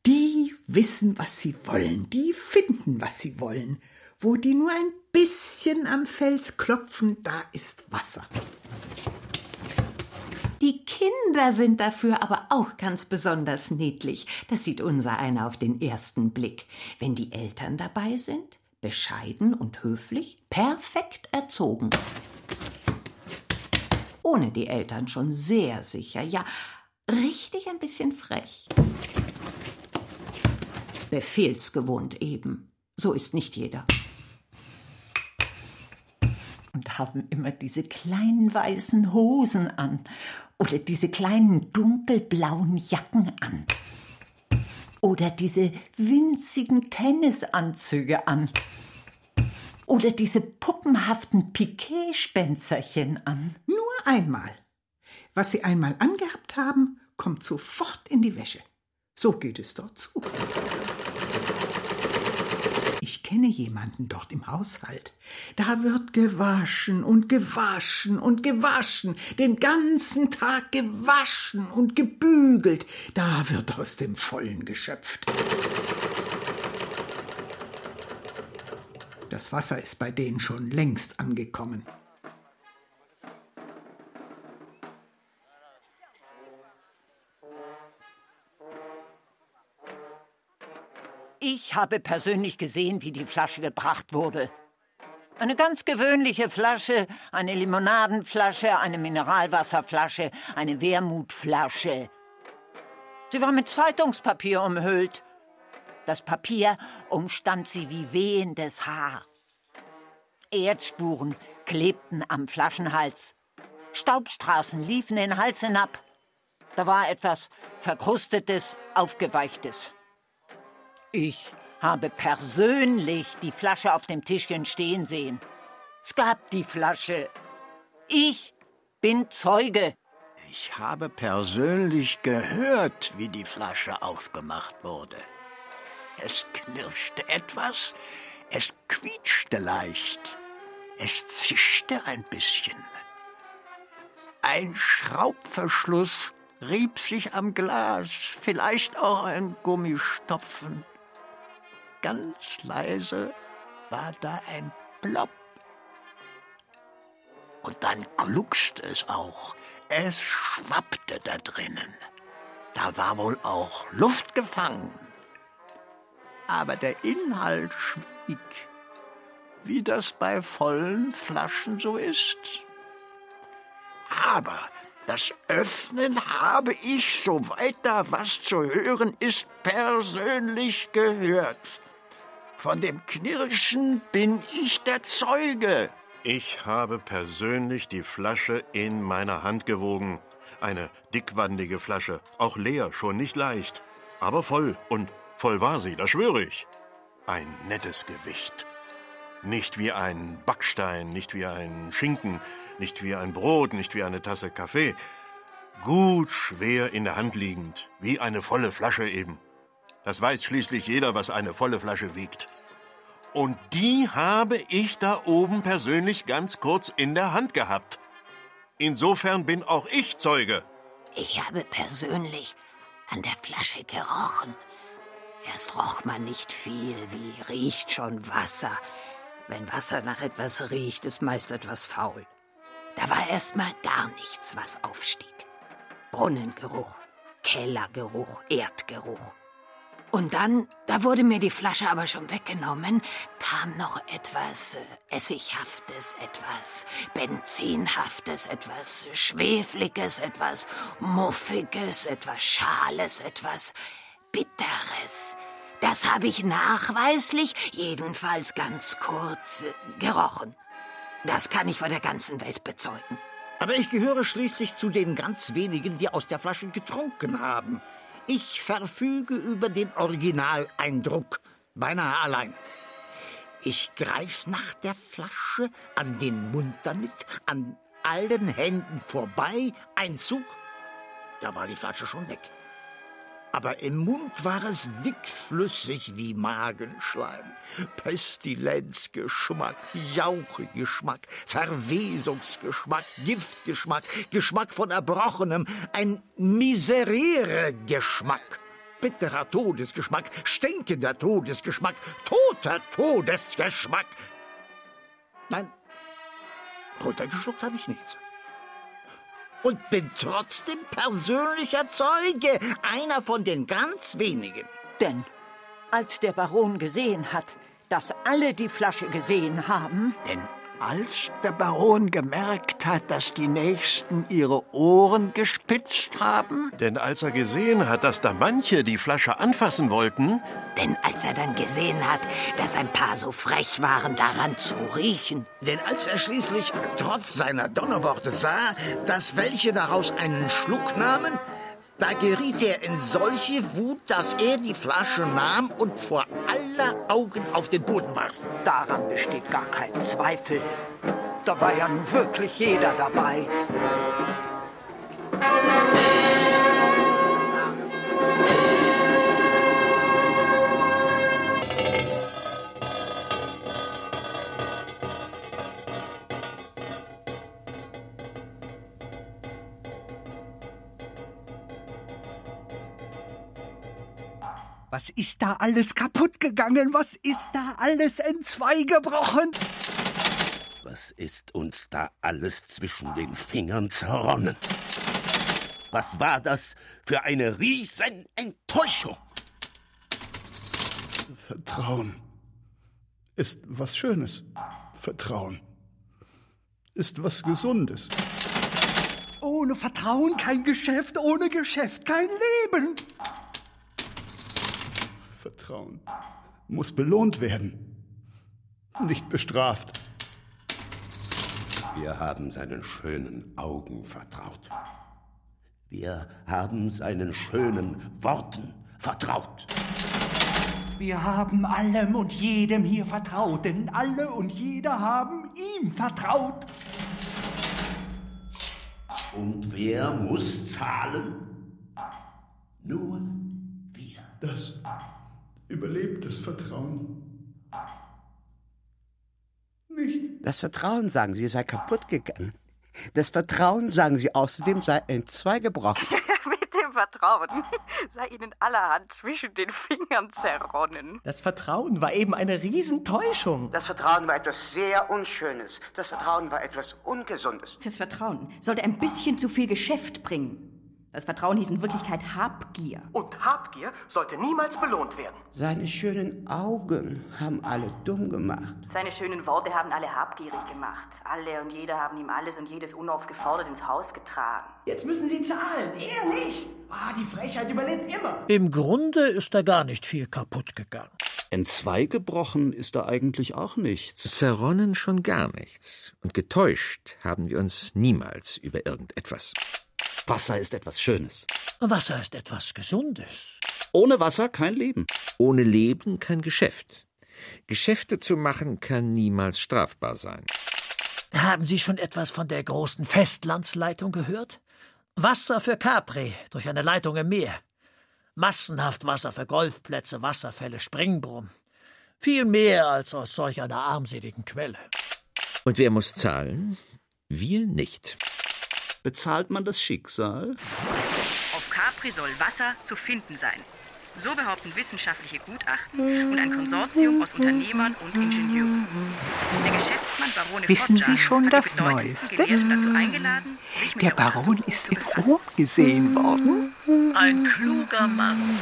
die wissen, was sie wollen, die finden, was sie wollen. Wo die nur ein bisschen am Fels klopfen, da ist Wasser. Die Kinder sind dafür aber auch ganz besonders niedlich. Das sieht unser einer auf den ersten Blick. Wenn die Eltern dabei sind, bescheiden und höflich, perfekt erzogen. Ohne die Eltern schon sehr sicher, ja, richtig ein bisschen frech. Befehlsgewohnt eben. So ist nicht jeder. Und haben immer diese kleinen weißen Hosen an. Oder diese kleinen dunkelblauen Jacken an. Oder diese winzigen Tennisanzüge an oder diese puppenhaften Piquet-Spänzerchen an. Nur einmal. Was sie einmal angehabt haben, kommt sofort in die Wäsche. So geht es dort zu. Ich kenne jemanden dort im Haushalt. Da wird gewaschen und gewaschen und gewaschen, den ganzen Tag gewaschen und gebügelt. Da wird aus dem Vollen geschöpft. Das Wasser ist bei denen schon längst angekommen. Ich habe persönlich gesehen, wie die Flasche gebracht wurde. Eine ganz gewöhnliche Flasche, eine Limonadenflasche, eine Mineralwasserflasche, eine Wermutflasche. Sie war mit Zeitungspapier umhüllt. Das Papier umstand sie wie wehendes Haar. Erdspuren klebten am Flaschenhals. Staubstraßen liefen den Hals hinab. Da war etwas Verkrustetes, Aufgeweichtes. Ich habe persönlich die Flasche auf dem Tischchen stehen sehen. Es gab die Flasche. Ich bin Zeuge. Ich habe persönlich gehört, wie die Flasche aufgemacht wurde. Es knirschte etwas, es quietschte leicht, es zischte ein bisschen. Ein Schraubverschluss rieb sich am Glas, vielleicht auch ein Gummistopfen. Ganz leise war da ein Plopp. Und dann gluckste es auch. Es schwappte da drinnen. Da war wohl auch Luft gefangen. Aber der Inhalt schwieg, wie das bei vollen Flaschen so ist. Aber das Öffnen habe ich, soweit da was zu hören ist, persönlich gehört. Von dem Knirschen bin ich der Zeuge. Ich habe persönlich die Flasche in meiner Hand gewogen. Eine dickwandige Flasche, auch leer, schon nicht leicht, aber voll und voll war sie, das schwöre ich. Ein nettes Gewicht. Nicht wie ein Backstein, nicht wie ein Schinken, nicht wie ein Brot, nicht wie eine Tasse Kaffee. Gut schwer in der Hand liegend, wie eine volle Flasche eben. Das weiß schließlich jeder, was eine volle Flasche wiegt. Und die habe ich da oben persönlich ganz kurz in der Hand gehabt. Insofern bin auch ich Zeuge. Ich habe persönlich an der Flasche gerochen. Erst roch man nicht viel, wie riecht schon Wasser. Wenn Wasser nach etwas riecht, ist meist etwas faul. Da war erst mal gar nichts, was aufstieg. Brunnengeruch, Kellergeruch, Erdgeruch. Und dann, da wurde mir die Flasche aber schon weggenommen, kam noch etwas äh, Essighaftes, etwas Benzinhaftes, etwas Schwefliges, etwas Muffiges, etwas Schales, etwas Bitteres. Das habe ich nachweislich, jedenfalls ganz kurz, äh, gerochen. Das kann ich vor der ganzen Welt bezeugen. Aber ich gehöre schließlich zu den ganz wenigen, die aus der Flasche getrunken haben. Ich verfüge über den Originaleindruck, beinahe allein. Ich greif nach der Flasche, an den Mund damit, an allen Händen vorbei, ein Zug, da war die Flasche schon weg. Aber im Mund war es dickflüssig wie Magenschleim. Pestilenzgeschmack, Jauchegeschmack, Verwesungsgeschmack, Giftgeschmack, Geschmack von Erbrochenem, ein Miserere-Geschmack. Bitterer Todesgeschmack, stinkender Todesgeschmack, toter Todesgeschmack. Nein, runtergeschluckt habe ich nichts und bin trotzdem persönlicher Zeuge, einer von den ganz wenigen. Denn als der Baron gesehen hat, dass alle die Flasche gesehen haben. Denn als der Baron gemerkt hat, dass die Nächsten ihre Ohren gespitzt haben? Denn als er gesehen hat, dass da manche die Flasche anfassen wollten? Denn als er dann gesehen hat, dass ein paar so frech waren, daran zu riechen? Denn als er schließlich trotz seiner Donnerworte sah, dass welche daraus einen Schluck nahmen, da geriet er in solche Wut, dass er die Flasche nahm und vor aller Augen auf den Boden warf. Daran besteht gar kein Zweifel. Da war ja nun wirklich jeder dabei. Was ist da alles kaputt gegangen? Was ist da alles entzweigebrochen? Was ist uns da alles zwischen den Fingern zerronnen? Was war das für eine Riesenenttäuschung? Vertrauen ist was Schönes. Vertrauen ist was Gesundes. Ohne Vertrauen kein Geschäft, ohne Geschäft kein Leben. Vertrauen muss belohnt werden, nicht bestraft. Wir haben seinen schönen Augen vertraut. Wir haben seinen schönen Worten vertraut. Wir haben allem und jedem hier vertraut, denn alle und jeder haben ihm vertraut. Und wer muss zahlen? Nur wir. Das überlebt das Vertrauen. Nicht. Das Vertrauen, sagen Sie, sei kaputt gegangen. Das Vertrauen, sagen Sie außerdem, sei entzweigebrochen. Mit dem Vertrauen sei ihnen allerhand zwischen den Fingern zerronnen. Das Vertrauen war eben eine Riesentäuschung. Das Vertrauen war etwas sehr Unschönes. Das Vertrauen war etwas Ungesundes. Das Vertrauen sollte ein bisschen zu viel Geschäft bringen. Das Vertrauen hieß in Wirklichkeit Habgier. Und Habgier sollte niemals belohnt werden. Seine schönen Augen haben alle dumm gemacht. Seine schönen Worte haben alle habgierig gemacht. Alle und jeder haben ihm alles und jedes unaufgefordert ins Haus getragen. Jetzt müssen Sie zahlen, er nicht. Ah, die Frechheit überlebt immer. Im Grunde ist da gar nicht viel kaputt gegangen. Entzweigebrochen ist da eigentlich auch nichts. Zerronnen schon gar nichts. Und getäuscht haben wir uns niemals über irgendetwas. Wasser ist etwas Schönes. Wasser ist etwas Gesundes. Ohne Wasser kein Leben. Ohne Leben kein Geschäft. Geschäfte zu machen kann niemals strafbar sein. Haben Sie schon etwas von der großen Festlandsleitung gehört? Wasser für Capri durch eine Leitung im Meer. Massenhaft Wasser für Golfplätze, Wasserfälle, Springbrunnen. Viel mehr als aus solch einer armseligen Quelle. Und wer muss zahlen? Wir nicht. Bezahlt man das Schicksal? Auf Capri soll Wasser zu finden sein. So behaupten wissenschaftliche Gutachten und ein Konsortium aus Unternehmern und Ingenieuren. Der Geschäftsmann Barone Wissen Foggia Sie schon hat das Neueste? Gelehrten dazu eingeladen, sich mit Der der, Baron ist in. Rom gesehen worden. Ein kluger Mann.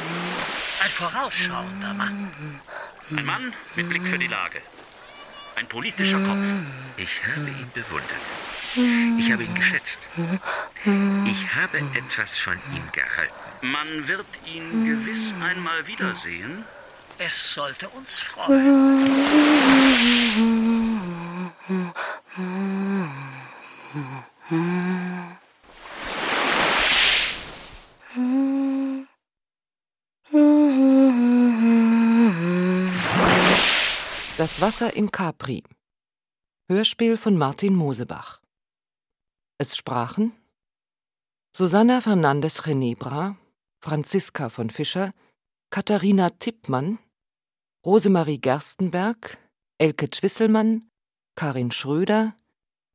Ein vorausschauender Mann. Ein Mann mit Blick für die Lage. Ein politischer Kopf. Ich habe ihn bewundert. Ich habe ihn geschätzt. Ich habe etwas von ihm gehalten. Man wird ihn gewiss einmal wiedersehen. Es sollte uns freuen. Das Wasser in Capri. Hörspiel von Martin Mosebach. Es sprachen Susanna Fernandes Renebra, Franziska von Fischer, Katharina Tippmann, Rosemarie Gerstenberg, Elke Zwisselmann, Karin Schröder,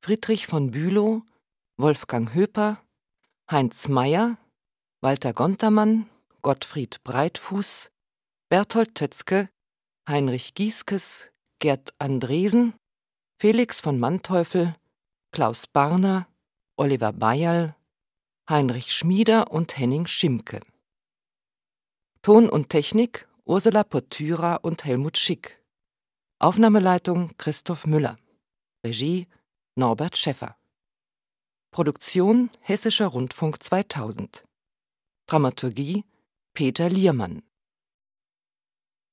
Friedrich von Bülow, Wolfgang Höper, Heinz Meyer, Walter Gontermann, Gottfried Breitfuß, Berthold Tötzke, Heinrich Gieskes, Gerd Andresen, Felix von Manteuffel, Klaus Barner, Oliver Bayerl, Heinrich Schmieder und Henning Schimke. Ton und Technik Ursula Pottyra und Helmut Schick. Aufnahmeleitung Christoph Müller. Regie Norbert Schäffer. Produktion Hessischer Rundfunk 2000. Dramaturgie Peter Liermann.